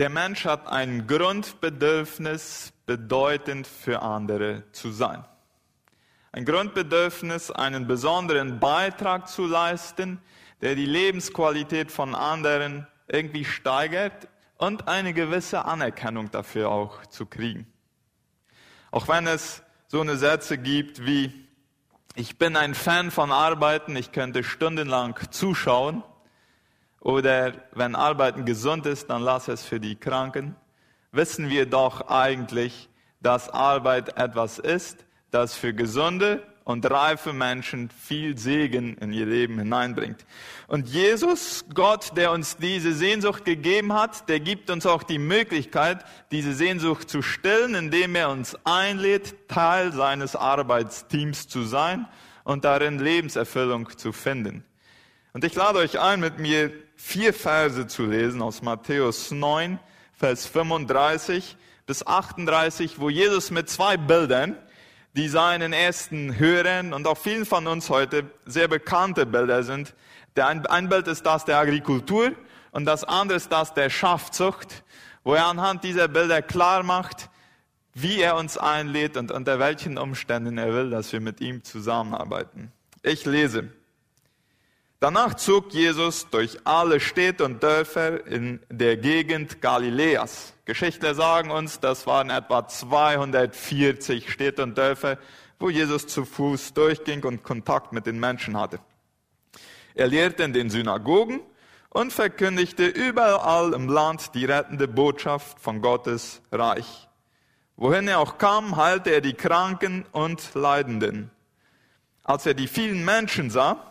Der Mensch hat ein Grundbedürfnis, bedeutend für andere zu sein. Ein Grundbedürfnis, einen besonderen Beitrag zu leisten, der die Lebensqualität von anderen irgendwie steigert und eine gewisse Anerkennung dafür auch zu kriegen. Auch wenn es so eine Sätze gibt wie, ich bin ein Fan von Arbeiten, ich könnte stundenlang zuschauen, oder wenn Arbeiten gesund ist, dann lass es für die Kranken, wissen wir doch eigentlich, dass Arbeit etwas ist, das für gesunde und reife Menschen viel Segen in ihr Leben hineinbringt. Und Jesus, Gott, der uns diese Sehnsucht gegeben hat, der gibt uns auch die Möglichkeit, diese Sehnsucht zu stillen, indem er uns einlädt, Teil seines Arbeitsteams zu sein und darin Lebenserfüllung zu finden. Und ich lade euch ein, mit mir vier Verse zu lesen aus Matthäus 9, Vers 35 bis 38, wo Jesus mit zwei Bildern die seinen ersten Hörern und auch vielen von uns heute sehr bekannte Bilder sind. Der ein, ein Bild ist das der Agrikultur und das andere ist das der Schafzucht, wo er anhand dieser Bilder klar macht, wie er uns einlädt und unter welchen Umständen er will, dass wir mit ihm zusammenarbeiten. Ich lese. Danach zog Jesus durch alle Städte und Dörfer in der Gegend Galiläas. Geschichtler sagen uns, das waren etwa 240 Städte und Dörfer, wo Jesus zu Fuß durchging und Kontakt mit den Menschen hatte. Er lehrte in den Synagogen und verkündigte überall im Land die rettende Botschaft von Gottes Reich. Wohin er auch kam, heilte er die Kranken und Leidenden. Als er die vielen Menschen sah,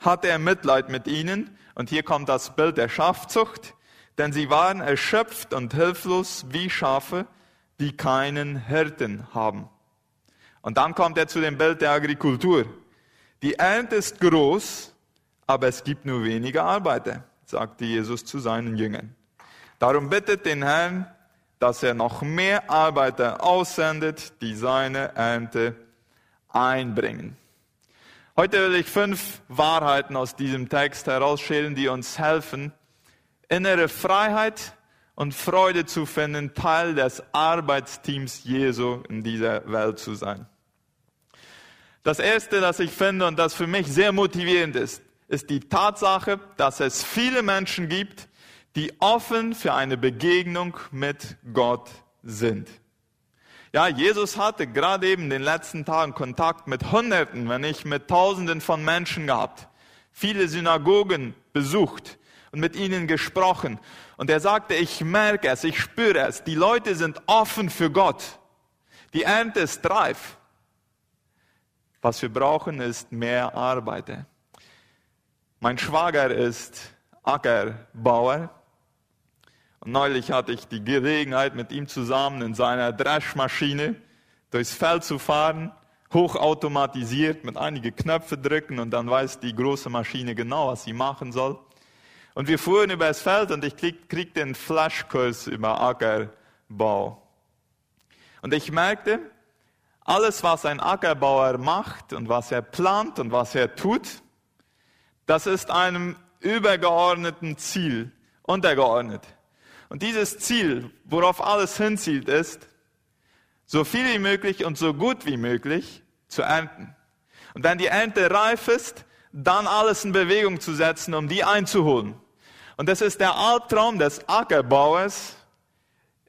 hatte er Mitleid mit ihnen. Und hier kommt das Bild der Schafzucht. Denn sie waren erschöpft und hilflos wie Schafe, die keinen Hirten haben. Und dann kommt er zu dem Bild der Agrikultur. Die Ernte ist groß, aber es gibt nur wenige Arbeiter, sagte Jesus zu seinen Jüngern. Darum bittet den Herrn, dass er noch mehr Arbeiter aussendet, die seine Ernte einbringen. Heute will ich fünf Wahrheiten aus diesem Text herausschälen, die uns helfen, innere Freiheit und Freude zu finden, Teil des Arbeitsteams Jesu in dieser Welt zu sein. Das Erste, das ich finde und das für mich sehr motivierend ist, ist die Tatsache, dass es viele Menschen gibt, die offen für eine Begegnung mit Gott sind. Ja, Jesus hatte gerade eben in den letzten Tagen Kontakt mit Hunderten, wenn nicht mit Tausenden von Menschen gehabt, viele Synagogen besucht und mit ihnen gesprochen. Und er sagte, ich merke es, ich spüre es, die Leute sind offen für Gott. Die Ernte ist reif. Was wir brauchen, ist mehr Arbeiter. Mein Schwager ist Ackerbauer und neulich hatte ich die Gelegenheit, mit ihm zusammen in seiner Dreschmaschine durchs Feld zu fahren, hochautomatisiert, mit einige Knöpfe drücken und dann weiß die große Maschine genau, was sie machen soll. Und wir fuhren über das Feld und ich krieg, kriegte einen Flashkurs über Ackerbau. Und ich merkte, alles, was ein Ackerbauer macht und was er plant und was er tut, das ist einem übergeordneten Ziel untergeordnet. Und dieses Ziel, worauf alles hinzielt, ist, so viel wie möglich und so gut wie möglich zu ernten. Und wenn die Ernte reif ist, dann alles in Bewegung zu setzen, um die einzuholen. Und das ist der Albtraum des Ackerbauers,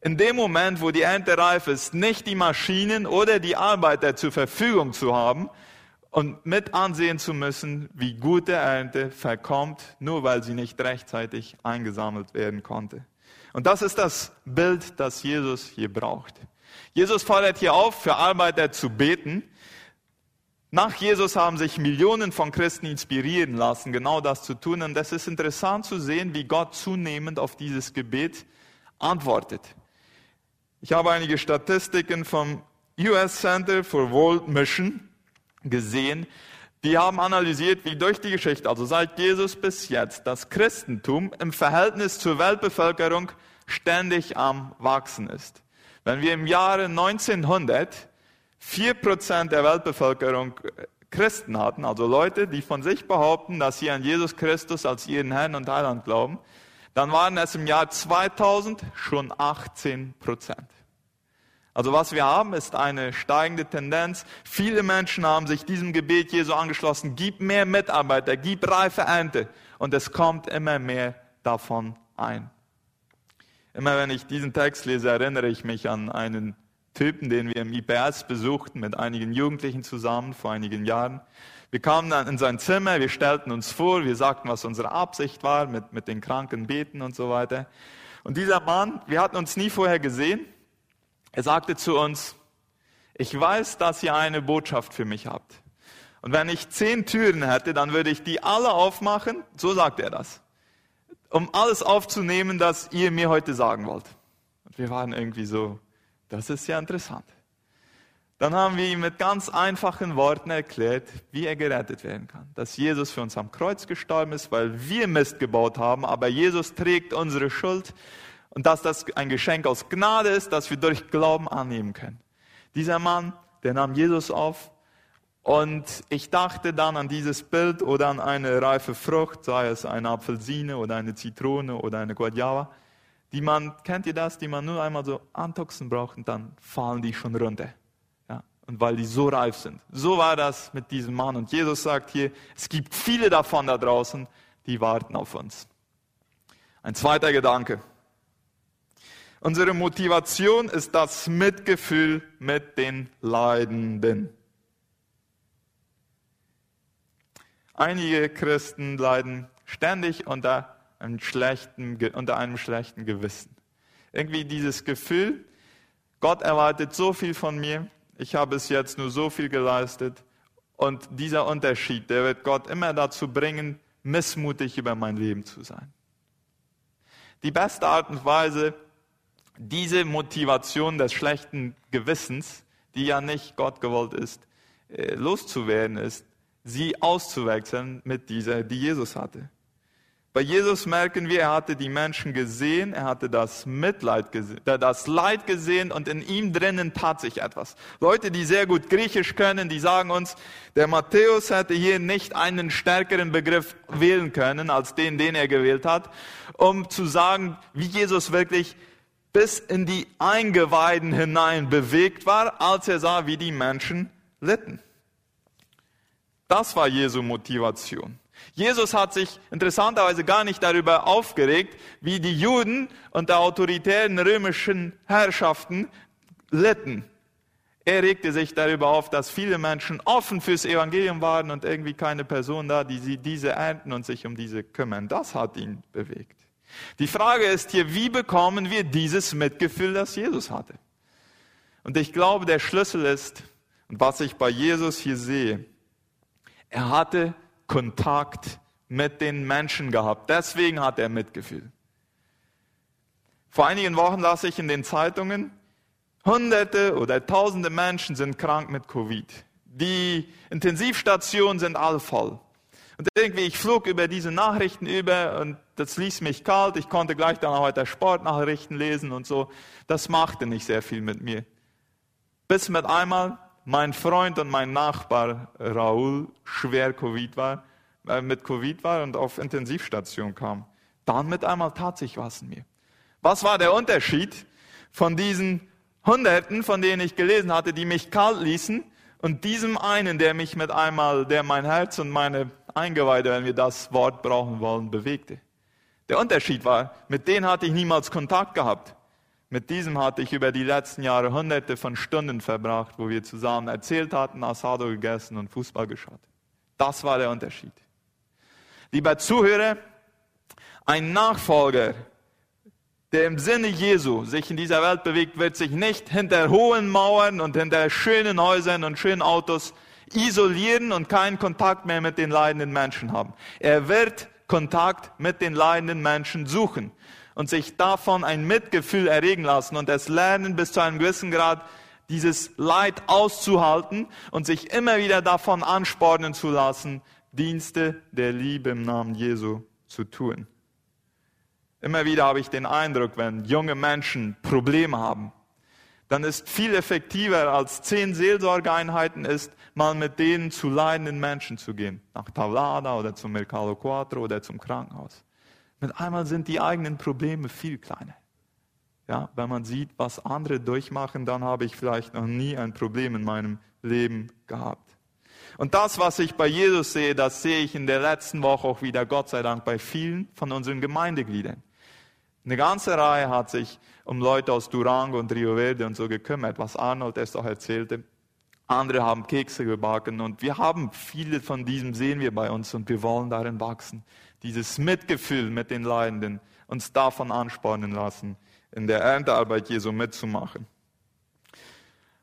in dem Moment, wo die Ernte reif ist, nicht die Maschinen oder die Arbeiter zur Verfügung zu haben und mit ansehen zu müssen, wie gute Ernte verkommt, nur weil sie nicht rechtzeitig eingesammelt werden konnte. Und das ist das Bild, das Jesus hier braucht. Jesus fordert hier auf, für Arbeiter zu beten. Nach Jesus haben sich Millionen von Christen inspirieren lassen, genau das zu tun. Und es ist interessant zu sehen, wie Gott zunehmend auf dieses Gebet antwortet. Ich habe einige Statistiken vom US Center for World Mission gesehen. Die haben analysiert, wie durch die Geschichte, also seit Jesus bis jetzt, das Christentum im Verhältnis zur Weltbevölkerung ständig am Wachsen ist. Wenn wir im Jahre 1900 vier Prozent der Weltbevölkerung äh, Christen hatten, also Leute, die von sich behaupten, dass sie an Jesus Christus als ihren Herrn und Heiland glauben, dann waren es im Jahr 2000 schon 18 Prozent. Also was wir haben, ist eine steigende Tendenz. Viele Menschen haben sich diesem Gebet Jesu angeschlossen. Gib mehr Mitarbeiter, gib reife Ernte. Und es kommt immer mehr davon ein. Immer wenn ich diesen Text lese, erinnere ich mich an einen Typen, den wir im IPS besuchten mit einigen Jugendlichen zusammen vor einigen Jahren. Wir kamen dann in sein Zimmer, wir stellten uns vor, wir sagten, was unsere Absicht war mit, mit den Kranken beten und so weiter. Und dieser Mann, wir hatten uns nie vorher gesehen, er sagte zu uns, ich weiß, dass ihr eine Botschaft für mich habt. Und wenn ich zehn Türen hätte, dann würde ich die alle aufmachen, so sagt er das, um alles aufzunehmen, das ihr mir heute sagen wollt. Und wir waren irgendwie so, das ist ja interessant. Dann haben wir ihm mit ganz einfachen Worten erklärt, wie er gerettet werden kann. Dass Jesus für uns am Kreuz gestorben ist, weil wir Mist gebaut haben, aber Jesus trägt unsere Schuld und dass das ein Geschenk aus Gnade ist, das wir durch Glauben annehmen können. Dieser Mann, der nahm Jesus auf und ich dachte dann an dieses Bild oder an eine reife Frucht, sei es eine Apfelsine oder eine Zitrone oder eine Guayaba, die man, kennt ihr das, die man nur einmal so antoxen braucht und dann fallen die schon runter und weil die so reif sind. So war das mit diesem Mann. Und Jesus sagt hier, es gibt viele davon da draußen, die warten auf uns. Ein zweiter Gedanke. Unsere Motivation ist das Mitgefühl mit den Leidenden. Einige Christen leiden ständig unter einem schlechten, unter einem schlechten Gewissen. Irgendwie dieses Gefühl, Gott erwartet so viel von mir, ich habe es jetzt nur so viel geleistet. Und dieser Unterschied, der wird Gott immer dazu bringen, missmutig über mein Leben zu sein. Die beste Art und Weise, diese Motivation des schlechten Gewissens, die ja nicht Gott gewollt ist, äh, loszuwerden, ist, sie auszuwechseln mit dieser, die Jesus hatte. Bei Jesus merken wir, er hatte die Menschen gesehen, er hatte das Mitleid gesehen, äh, das Leid gesehen und in ihm drinnen tat sich etwas. Leute, die sehr gut Griechisch können, die sagen uns, der Matthäus hätte hier nicht einen stärkeren Begriff wählen können als den, den er gewählt hat, um zu sagen, wie Jesus wirklich bis in die Eingeweiden hinein bewegt war, als er sah, wie die Menschen litten. Das war Jesu Motivation. Jesus hat sich interessanterweise gar nicht darüber aufgeregt, wie die Juden unter autoritären römischen Herrschaften litten. Er regte sich darüber auf, dass viele Menschen offen fürs Evangelium waren und irgendwie keine Person da, die sie diese ernten und sich um diese kümmern. Das hat ihn bewegt. Die Frage ist hier, wie bekommen wir dieses Mitgefühl, das Jesus hatte? Und ich glaube, der Schlüssel ist, und was ich bei Jesus hier sehe, er hatte Kontakt mit den Menschen gehabt. Deswegen hat er Mitgefühl. Vor einigen Wochen las ich in den Zeitungen, Hunderte oder Tausende Menschen sind krank mit Covid. Die Intensivstationen sind alle voll. Und irgendwie, ich flog über diese Nachrichten über und das ließ mich kalt. Ich konnte gleich dann auch weiter Sportnachrichten lesen und so. Das machte nicht sehr viel mit mir. Bis mit einmal mein Freund und mein Nachbar Raoul schwer Covid war, äh, mit Covid war und auf Intensivstation kam. Dann mit einmal tat sich was in mir. Was war der Unterschied von diesen Hunderten, von denen ich gelesen hatte, die mich kalt ließen, und diesem einen, der mich mit einmal, der mein Herz und meine Eingeweide, wenn wir das Wort brauchen wollen, bewegte. Der Unterschied war, mit denen hatte ich niemals Kontakt gehabt. Mit diesem hatte ich über die letzten Jahre hunderte von Stunden verbracht, wo wir zusammen erzählt hatten, Asado gegessen und Fußball geschaut. Das war der Unterschied. Lieber Zuhörer, ein Nachfolger, der im Sinne Jesu sich in dieser Welt bewegt, wird sich nicht hinter hohen Mauern und hinter schönen Häusern und schönen Autos isolieren und keinen Kontakt mehr mit den leidenden Menschen haben. Er wird Kontakt mit den leidenden Menschen suchen und sich davon ein Mitgefühl erregen lassen und es lernen bis zu einem gewissen Grad dieses Leid auszuhalten und sich immer wieder davon anspornen zu lassen, Dienste der Liebe im Namen Jesu zu tun. Immer wieder habe ich den Eindruck, wenn junge Menschen Probleme haben, dann ist viel effektiver als zehn Seelsorgeeinheiten ist, mal mit denen zu leidenden Menschen zu gehen. Nach Tavlada oder zum Mercado Quattro oder zum Krankenhaus. Mit einmal sind die eigenen Probleme viel kleiner. Ja, wenn man sieht, was andere durchmachen, dann habe ich vielleicht noch nie ein Problem in meinem Leben gehabt. Und das, was ich bei Jesus sehe, das sehe ich in der letzten Woche auch wieder, Gott sei Dank, bei vielen von unseren Gemeindegliedern. Eine ganze Reihe hat sich um Leute aus Durango und Rio Verde und so gekümmert, was Arnold erst auch erzählte. Andere haben Kekse gebacken und wir haben viele von diesem sehen wir bei uns und wir wollen darin wachsen. Dieses Mitgefühl mit den Leidenden, uns davon anspornen lassen, in der Erntearbeit Jesu mitzumachen.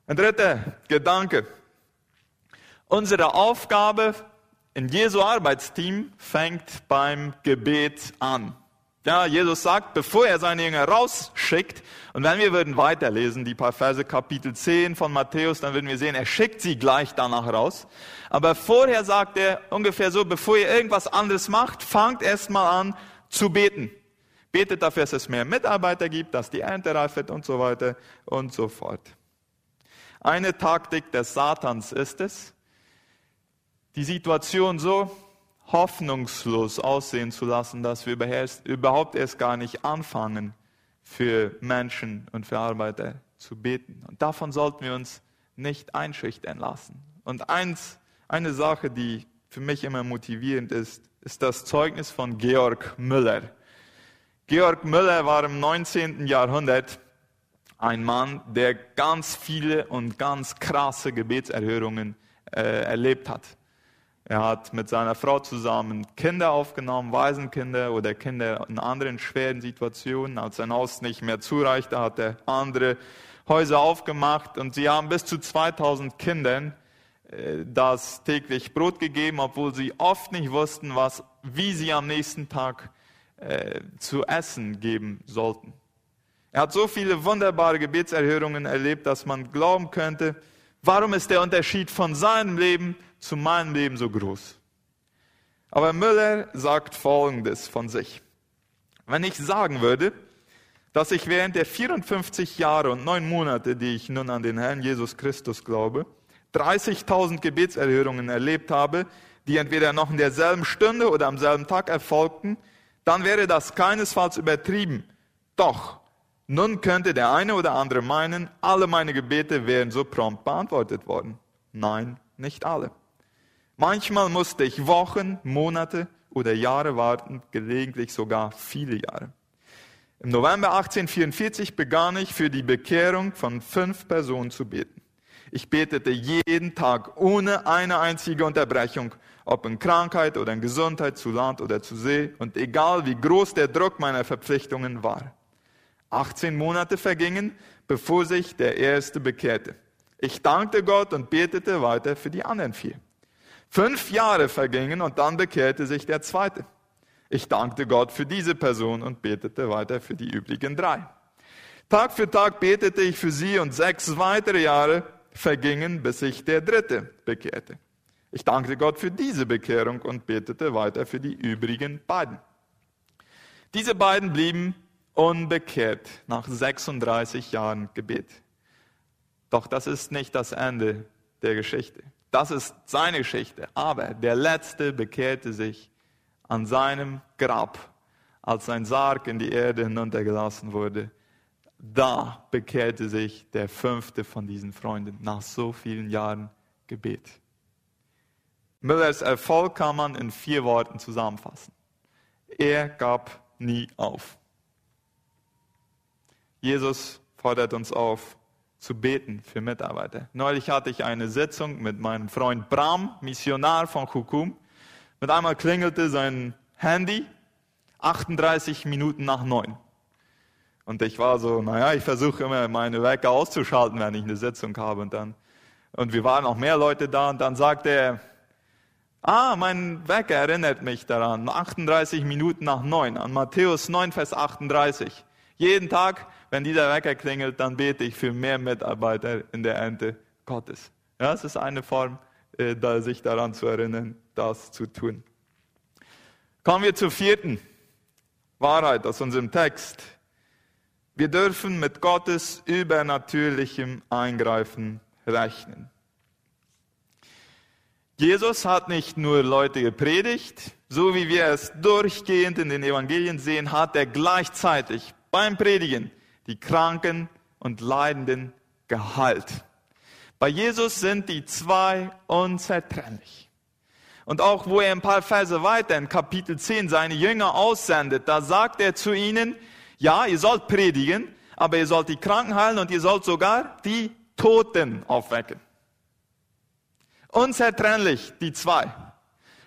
Ein dritter Gedanke. Unsere Aufgabe in Jesu Arbeitsteam fängt beim Gebet an. Ja, Jesus sagt, bevor er seine Jünger rausschickt, und wenn wir würden weiterlesen, die paar Verse Kapitel 10 von Matthäus, dann würden wir sehen, er schickt sie gleich danach raus. Aber vorher sagt er ungefähr so, bevor ihr irgendwas anderes macht, fangt erstmal an zu beten. Betet dafür, dass es mehr Mitarbeiter gibt, dass die Ernte reifet und so weiter und so fort. Eine Taktik des Satans ist es, die Situation so hoffnungslos aussehen zu lassen, dass wir überhaupt erst gar nicht anfangen, für Menschen und für Arbeiter zu beten. Und davon sollten wir uns nicht einschüchtern lassen. Und eins, eine Sache, die für mich immer motivierend ist, ist das Zeugnis von Georg Müller. Georg Müller war im 19. Jahrhundert ein Mann, der ganz viele und ganz krasse Gebetserhörungen äh, erlebt hat. Er hat mit seiner Frau zusammen Kinder aufgenommen, Waisenkinder oder Kinder in anderen schweren Situationen. Als sein Haus nicht mehr zureichte, hat er andere Häuser aufgemacht und sie haben bis zu 2000 Kindern äh, das täglich Brot gegeben, obwohl sie oft nicht wussten, was, wie sie am nächsten Tag äh, zu essen geben sollten. Er hat so viele wunderbare Gebetserhörungen erlebt, dass man glauben könnte, warum ist der Unterschied von seinem Leben zu meinem Leben so groß. Aber Müller sagt Folgendes von sich. Wenn ich sagen würde, dass ich während der 54 Jahre und neun Monate, die ich nun an den Herrn Jesus Christus glaube, 30.000 Gebetserhörungen erlebt habe, die entweder noch in derselben Stunde oder am selben Tag erfolgten, dann wäre das keinesfalls übertrieben. Doch, nun könnte der eine oder andere meinen, alle meine Gebete wären so prompt beantwortet worden. Nein, nicht alle. Manchmal musste ich Wochen, Monate oder Jahre warten, gelegentlich sogar viele Jahre. Im November 1844 begann ich für die Bekehrung von fünf Personen zu beten. Ich betete jeden Tag ohne eine einzige Unterbrechung, ob in Krankheit oder in Gesundheit, zu Land oder zu See und egal wie groß der Druck meiner Verpflichtungen war. 18 Monate vergingen, bevor sich der Erste bekehrte. Ich dankte Gott und betete weiter für die anderen vier. Fünf Jahre vergingen und dann bekehrte sich der zweite. Ich dankte Gott für diese Person und betete weiter für die übrigen drei. Tag für Tag betete ich für sie und sechs weitere Jahre vergingen, bis sich der dritte bekehrte. Ich dankte Gott für diese Bekehrung und betete weiter für die übrigen beiden. Diese beiden blieben unbekehrt nach 36 Jahren Gebet. Doch das ist nicht das Ende der Geschichte. Das ist seine Geschichte. Aber der Letzte bekehrte sich an seinem Grab, als sein Sarg in die Erde hinuntergelassen wurde. Da bekehrte sich der fünfte von diesen Freunden nach so vielen Jahren Gebet. Müllers Erfolg kann man in vier Worten zusammenfassen. Er gab nie auf. Jesus fordert uns auf, zu beten für Mitarbeiter. Neulich hatte ich eine Sitzung mit meinem Freund Bram, Missionar von Kukum. Mit einmal klingelte sein Handy 38 Minuten nach neun. Und ich war so, naja, ich versuche immer meine Wecker auszuschalten, wenn ich eine Sitzung habe. Und dann, und wir waren auch mehr Leute da und dann sagte er, ah, mein Wecker erinnert mich daran, 38 Minuten nach neun, an Matthäus 9, Vers 38. Jeden Tag wenn dieser Wecker klingelt, dann bete ich für mehr Mitarbeiter in der Ernte Gottes. Ja, es ist eine Form, äh, sich daran zu erinnern, das zu tun. Kommen wir zur vierten Wahrheit aus unserem Text. Wir dürfen mit Gottes übernatürlichem Eingreifen rechnen. Jesus hat nicht nur Leute gepredigt, so wie wir es durchgehend in den Evangelien sehen, hat er gleichzeitig beim Predigen die Kranken und Leidenden geheilt. Bei Jesus sind die zwei unzertrennlich. Und auch wo er ein paar Verse weiter in Kapitel 10 seine Jünger aussendet, da sagt er zu ihnen, ja, ihr sollt predigen, aber ihr sollt die Kranken heilen und ihr sollt sogar die Toten aufwecken. Unzertrennlich, die zwei.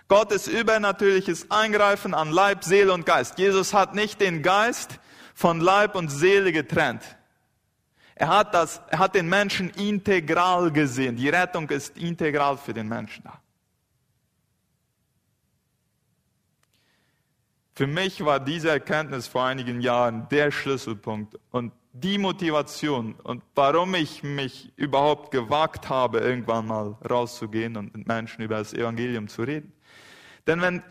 Gottes übernatürliches Eingreifen an Leib, Seele und Geist. Jesus hat nicht den Geist von Leib und Seele getrennt. Er hat, das, er hat den Menschen integral gesehen. Die Rettung ist integral für den Menschen da. Für mich war diese Erkenntnis vor einigen Jahren der Schlüsselpunkt und die Motivation und warum ich mich überhaupt gewagt habe, irgendwann mal rauszugehen und mit Menschen über das Evangelium zu reden. Denn wenn,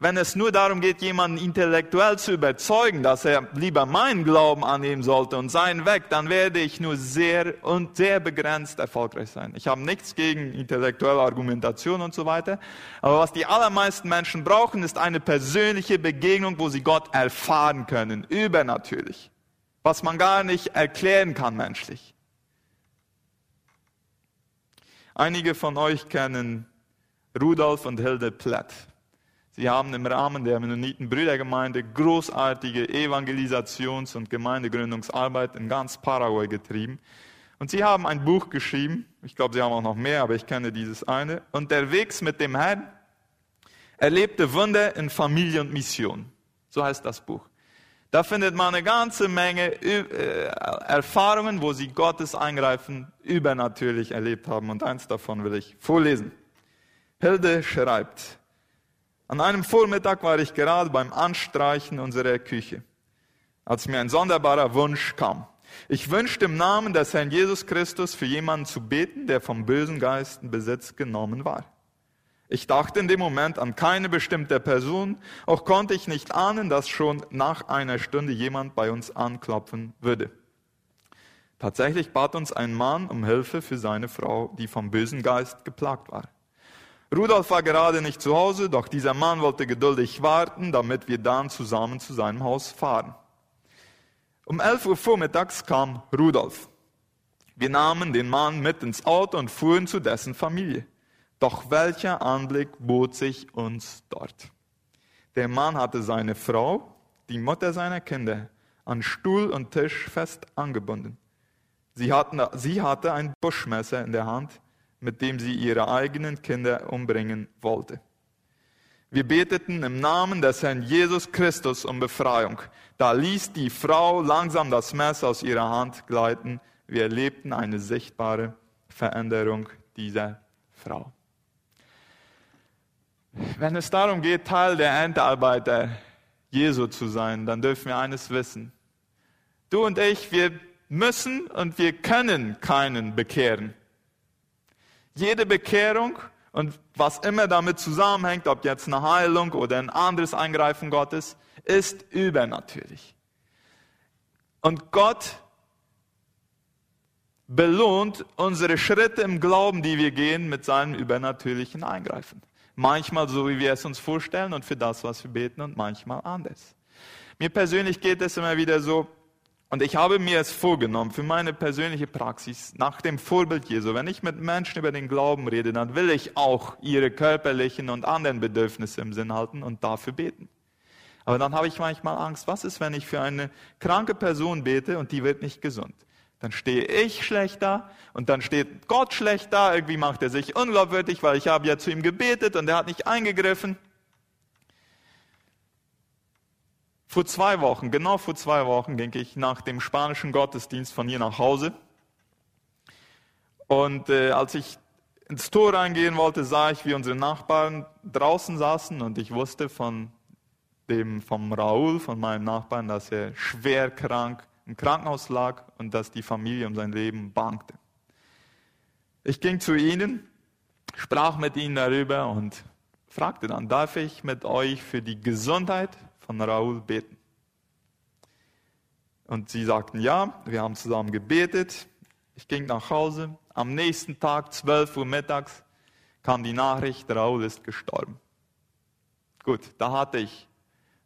wenn es nur darum geht, jemanden intellektuell zu überzeugen, dass er lieber meinen Glauben annehmen sollte und seinen weg, dann werde ich nur sehr und sehr begrenzt erfolgreich sein. Ich habe nichts gegen intellektuelle Argumentation und so weiter. Aber was die allermeisten Menschen brauchen, ist eine persönliche Begegnung, wo sie Gott erfahren können, übernatürlich was man gar nicht erklären kann menschlich. Einige von euch kennen Rudolf und Hilde Platt. Sie haben im Rahmen der Mennoniten-Brüdergemeinde großartige Evangelisations- und Gemeindegründungsarbeit in ganz Paraguay getrieben. Und sie haben ein Buch geschrieben, ich glaube, sie haben auch noch mehr, aber ich kenne dieses eine, Unterwegs mit dem Herrn, erlebte Wunder in Familie und Mission. So heißt das Buch. Da findet man eine ganze Menge äh, Erfahrungen, wo sie Gottes Eingreifen übernatürlich erlebt haben. Und eins davon will ich vorlesen. Hilde schreibt, an einem Vormittag war ich gerade beim Anstreichen unserer Küche, als mir ein sonderbarer Wunsch kam. Ich wünschte im Namen des Herrn Jesus Christus für jemanden zu beten, der vom bösen Geist in Besitz genommen war. Ich dachte in dem Moment an keine bestimmte Person, auch konnte ich nicht ahnen, dass schon nach einer Stunde jemand bei uns anklopfen würde. Tatsächlich bat uns ein Mann um Hilfe für seine Frau, die vom bösen Geist geplagt war. Rudolf war gerade nicht zu Hause, doch dieser Mann wollte geduldig warten, damit wir dann zusammen zu seinem Haus fahren. Um 11 Uhr vormittags kam Rudolf. Wir nahmen den Mann mit ins Auto und fuhren zu dessen Familie. Doch welcher Anblick bot sich uns dort? Der Mann hatte seine Frau, die Mutter seiner Kinder, an Stuhl und Tisch fest angebunden. Sie, hatten, sie hatte ein Buschmesser in der Hand, mit dem sie ihre eigenen Kinder umbringen wollte. Wir beteten im Namen des Herrn Jesus Christus um Befreiung. Da ließ die Frau langsam das Messer aus ihrer Hand gleiten. Wir erlebten eine sichtbare Veränderung dieser Frau. Wenn es darum geht, Teil der Endarbeiter Jesu zu sein, dann dürfen wir eines wissen. Du und ich, wir müssen und wir können keinen bekehren. Jede Bekehrung und was immer damit zusammenhängt, ob jetzt eine Heilung oder ein anderes Eingreifen Gottes, ist übernatürlich. Und Gott belohnt unsere Schritte im Glauben, die wir gehen, mit seinem übernatürlichen Eingreifen. Manchmal so, wie wir es uns vorstellen und für das, was wir beten und manchmal anders. Mir persönlich geht es immer wieder so, und ich habe mir es vorgenommen für meine persönliche Praxis, nach dem Vorbild Jesu, wenn ich mit Menschen über den Glauben rede, dann will ich auch ihre körperlichen und anderen Bedürfnisse im Sinn halten und dafür beten. Aber dann habe ich manchmal Angst, was ist, wenn ich für eine kranke Person bete und die wird nicht gesund? Dann stehe ich schlecht da und dann steht Gott schlecht da. Irgendwie macht er sich unglaubwürdig, weil ich habe ja zu ihm gebetet und er hat nicht eingegriffen. Vor zwei Wochen, genau vor zwei Wochen, ging ich nach dem spanischen Gottesdienst von hier nach Hause. Und äh, als ich ins Tor reingehen wollte, sah ich, wie unsere Nachbarn draußen saßen und ich wusste von dem, vom Raoul, von meinem Nachbarn, dass er schwer krank im Krankenhaus lag und dass die Familie um sein Leben bangte. Ich ging zu ihnen, sprach mit ihnen darüber und fragte dann, darf ich mit euch für die Gesundheit von Raoul beten? Und sie sagten ja, wir haben zusammen gebetet. Ich ging nach Hause. Am nächsten Tag, 12 Uhr mittags, kam die Nachricht, Raul ist gestorben. Gut, da hatte ich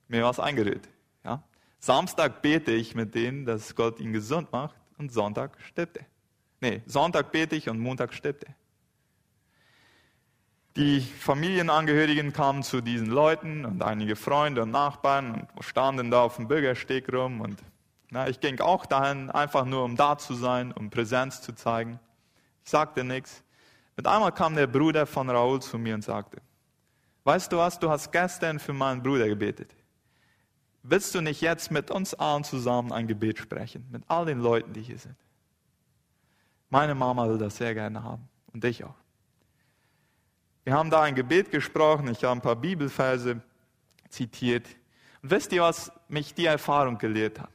mir was eingeredet. Ja? Samstag bete ich mit denen, dass Gott ihn gesund macht und Sonntag stirbt er. Nee, Sonntag bete ich und Montag stirbt er. Die Familienangehörigen kamen zu diesen Leuten und einige Freunde und Nachbarn und standen da auf dem Bürgersteg rum und na, ich ging auch dahin, einfach nur um da zu sein, um Präsenz zu zeigen. Ich sagte nichts. Mit einmal kam der Bruder von Raoul zu mir und sagte, weißt du was, du hast gestern für meinen Bruder gebetet. Willst du nicht jetzt mit uns allen zusammen ein Gebet sprechen, mit all den Leuten, die hier sind? Meine Mama will das sehr gerne haben und ich auch. Wir haben da ein Gebet gesprochen, ich habe ein paar Bibelverse zitiert. Und wisst ihr, was mich die Erfahrung gelehrt hat?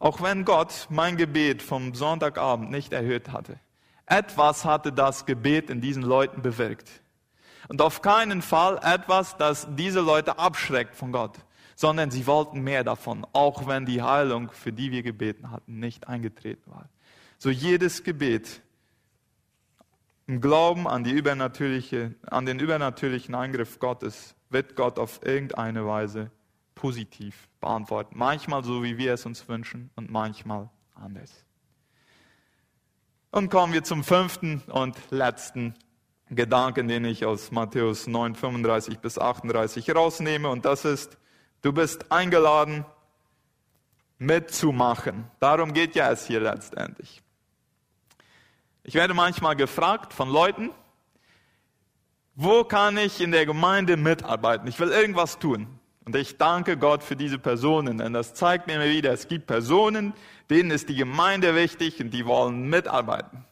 Auch wenn Gott mein Gebet vom Sonntagabend nicht erhört hatte, etwas hatte das Gebet in diesen Leuten bewirkt. Und auf keinen Fall etwas, das diese Leute abschreckt von Gott, sondern sie wollten mehr davon, auch wenn die Heilung, für die wir gebeten hatten, nicht eingetreten war. So jedes Gebet im Glauben an, an den übernatürlichen Eingriff Gottes wird Gott auf irgendeine Weise positiv beantworten. Manchmal so, wie wir es uns wünschen und manchmal anders. Und kommen wir zum fünften und letzten Gedanken, den ich aus Matthäus 9, 35 bis 38 rausnehme. Und das ist, du bist eingeladen, mitzumachen. Darum geht ja es hier letztendlich. Ich werde manchmal gefragt von Leuten, wo kann ich in der Gemeinde mitarbeiten? Ich will irgendwas tun. Und ich danke Gott für diese Personen, denn das zeigt mir wieder, es gibt Personen, denen ist die Gemeinde wichtig und die wollen mitarbeiten.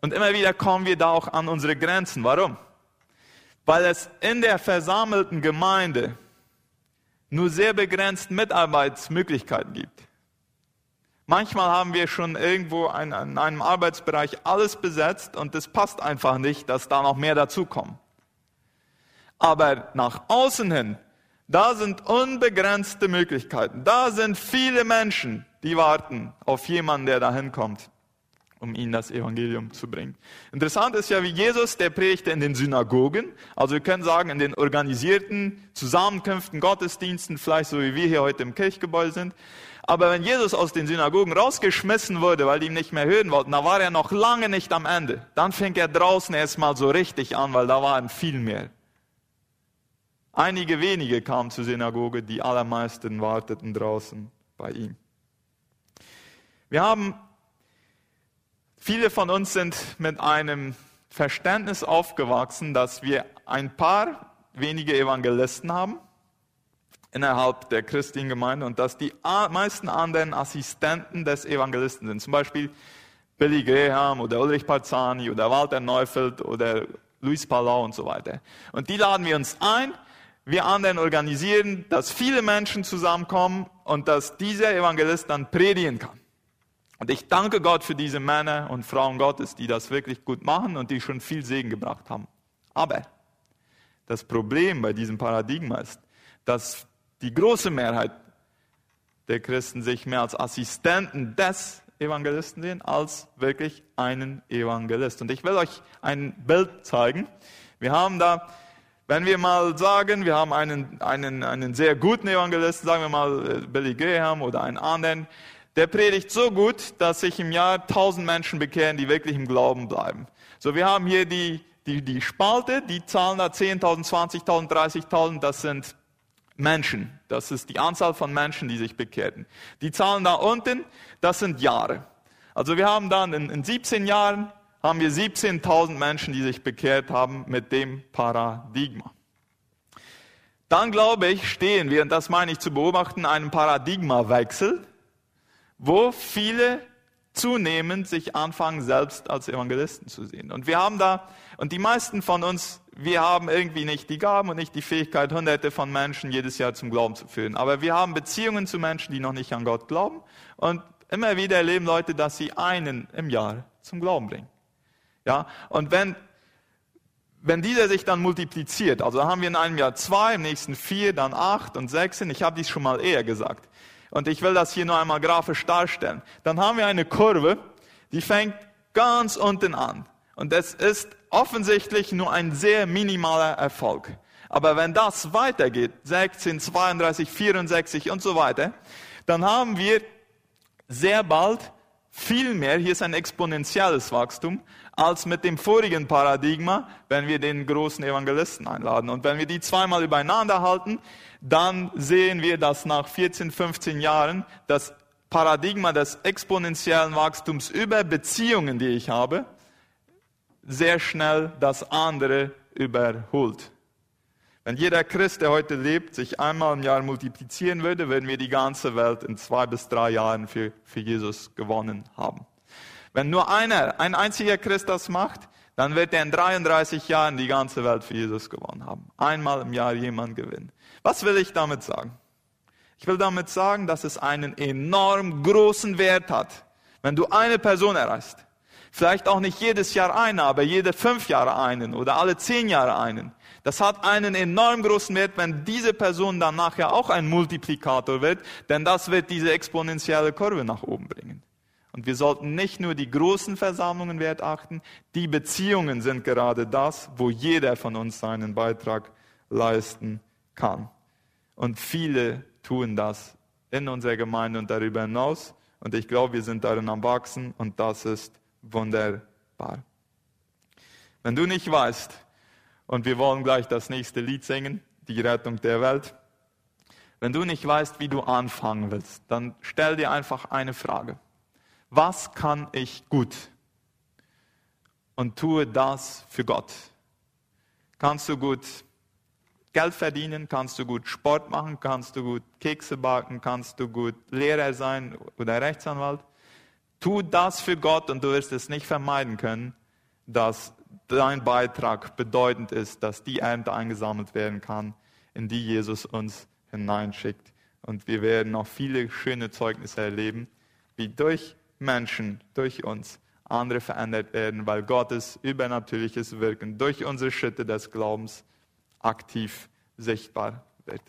Und immer wieder kommen wir da auch an unsere Grenzen. Warum? Weil es in der versammelten Gemeinde nur sehr begrenzt Mitarbeitsmöglichkeiten gibt. Manchmal haben wir schon irgendwo in einem Arbeitsbereich alles besetzt und es passt einfach nicht, dass da noch mehr dazukommen. Aber nach außen hin, da sind unbegrenzte Möglichkeiten. Da sind viele Menschen, die warten auf jemanden, der da hinkommt, um ihnen das Evangelium zu bringen. Interessant ist ja, wie Jesus, der predigte in den Synagogen, also wir können sagen, in den organisierten Zusammenkünften, Gottesdiensten, vielleicht so wie wir hier heute im Kirchgebäude sind. Aber wenn Jesus aus den Synagogen rausgeschmissen wurde, weil die ihn nicht mehr hören wollten, da war er noch lange nicht am Ende. Dann fing er draußen erstmal so richtig an, weil da waren viel mehr. Einige wenige kamen zur Synagoge, die allermeisten warteten draußen bei ihm. Wir haben, viele von uns sind mit einem Verständnis aufgewachsen, dass wir ein paar wenige Evangelisten haben innerhalb der christlichen Gemeinde und dass die meisten anderen Assistenten des Evangelisten sind. Zum Beispiel Billy Graham oder Ulrich Parzani oder Walter Neufeld oder Luis Palau und so weiter. Und die laden wir uns ein. Wir anderen organisieren, dass viele Menschen zusammenkommen und dass dieser Evangelist dann predigen kann. Und ich danke Gott für diese Männer und Frauen Gottes, die das wirklich gut machen und die schon viel Segen gebracht haben. Aber das Problem bei diesem Paradigma ist, dass die große Mehrheit der Christen sich mehr als Assistenten des Evangelisten sehen, als wirklich einen Evangelist. Und ich will euch ein Bild zeigen. Wir haben da, wenn wir mal sagen, wir haben einen, einen, einen sehr guten Evangelisten, sagen wir mal äh, Billy Graham oder einen anderen, der predigt so gut, dass sich im Jahr tausend Menschen bekehren, die wirklich im Glauben bleiben. So, wir haben hier die, die, die Spalte, die zahlen da 10.000, 20.000, 30.000, das sind Menschen. Das ist die Anzahl von Menschen, die sich bekehrten. Die Zahlen da unten, das sind Jahre. Also wir haben dann in, in 17 Jahren haben wir 17.000 Menschen, die sich bekehrt haben mit dem Paradigma. Dann glaube ich, stehen wir, und das meine ich zu beobachten, einem Paradigmawechsel, wo viele zunehmend sich anfangen, selbst als Evangelisten zu sehen. Und wir haben da, und die meisten von uns, wir haben irgendwie nicht die Gaben und nicht die Fähigkeit, hunderte von Menschen jedes Jahr zum Glauben zu führen. Aber wir haben Beziehungen zu Menschen, die noch nicht an Gott glauben. Und immer wieder erleben Leute, dass sie einen im Jahr zum Glauben bringen. Ja, und wenn, wenn dieser sich dann multipliziert, also haben wir in einem Jahr zwei, im nächsten vier, dann acht und sechs, ich habe dies schon mal eher gesagt. Und ich will das hier nur einmal grafisch darstellen. Dann haben wir eine Kurve, die fängt ganz unten an. Und es ist offensichtlich nur ein sehr minimaler Erfolg. Aber wenn das weitergeht, 16, 32, 64 und so weiter, dann haben wir sehr bald viel mehr, hier ist ein exponentielles Wachstum, als mit dem vorigen Paradigma, wenn wir den großen Evangelisten einladen. Und wenn wir die zweimal übereinander halten, dann sehen wir, dass nach 14, 15 Jahren das Paradigma des exponentiellen Wachstums über Beziehungen, die ich habe, sehr schnell das andere überholt. Wenn jeder Christ, der heute lebt, sich einmal im Jahr multiplizieren würde, würden wir die ganze Welt in zwei bis drei Jahren für, für Jesus gewonnen haben. Wenn nur einer, ein einziger Christ das macht, dann wird er in 33 Jahren die ganze Welt für Jesus gewonnen haben. Einmal im Jahr jemand gewinnen. Was will ich damit sagen? Ich will damit sagen, dass es einen enorm großen Wert hat, wenn du eine Person erreichst. Vielleicht auch nicht jedes Jahr eine, aber jede fünf Jahre einen oder alle zehn Jahre einen. Das hat einen enorm großen Wert, wenn diese Person dann nachher auch ein Multiplikator wird, denn das wird diese exponentielle Kurve nach oben bringen. Und wir sollten nicht nur die großen Versammlungen wert achten, die Beziehungen sind gerade das, wo jeder von uns seinen Beitrag leisten kann. Und viele tun das in unserer Gemeinde und darüber hinaus. Und ich glaube, wir sind darin am Wachsen und das ist wunderbar. Wenn du nicht weißt, und wir wollen gleich das nächste Lied singen, die Rettung der Welt. Wenn du nicht weißt, wie du anfangen willst, dann stell dir einfach eine Frage. Was kann ich gut? Und tue das für Gott. Kannst du gut Geld verdienen? Kannst du gut Sport machen? Kannst du gut Kekse backen? Kannst du gut Lehrer sein oder Rechtsanwalt? Tu das für Gott und du wirst es nicht vermeiden können, dass dein Beitrag bedeutend ist, dass die Ernte eingesammelt werden kann, in die Jesus uns hineinschickt. Und wir werden noch viele schöne Zeugnisse erleben, wie durch Menschen, durch uns, andere verändert werden, weil Gottes übernatürliches Wirken durch unsere Schritte des Glaubens aktiv sichtbar wird.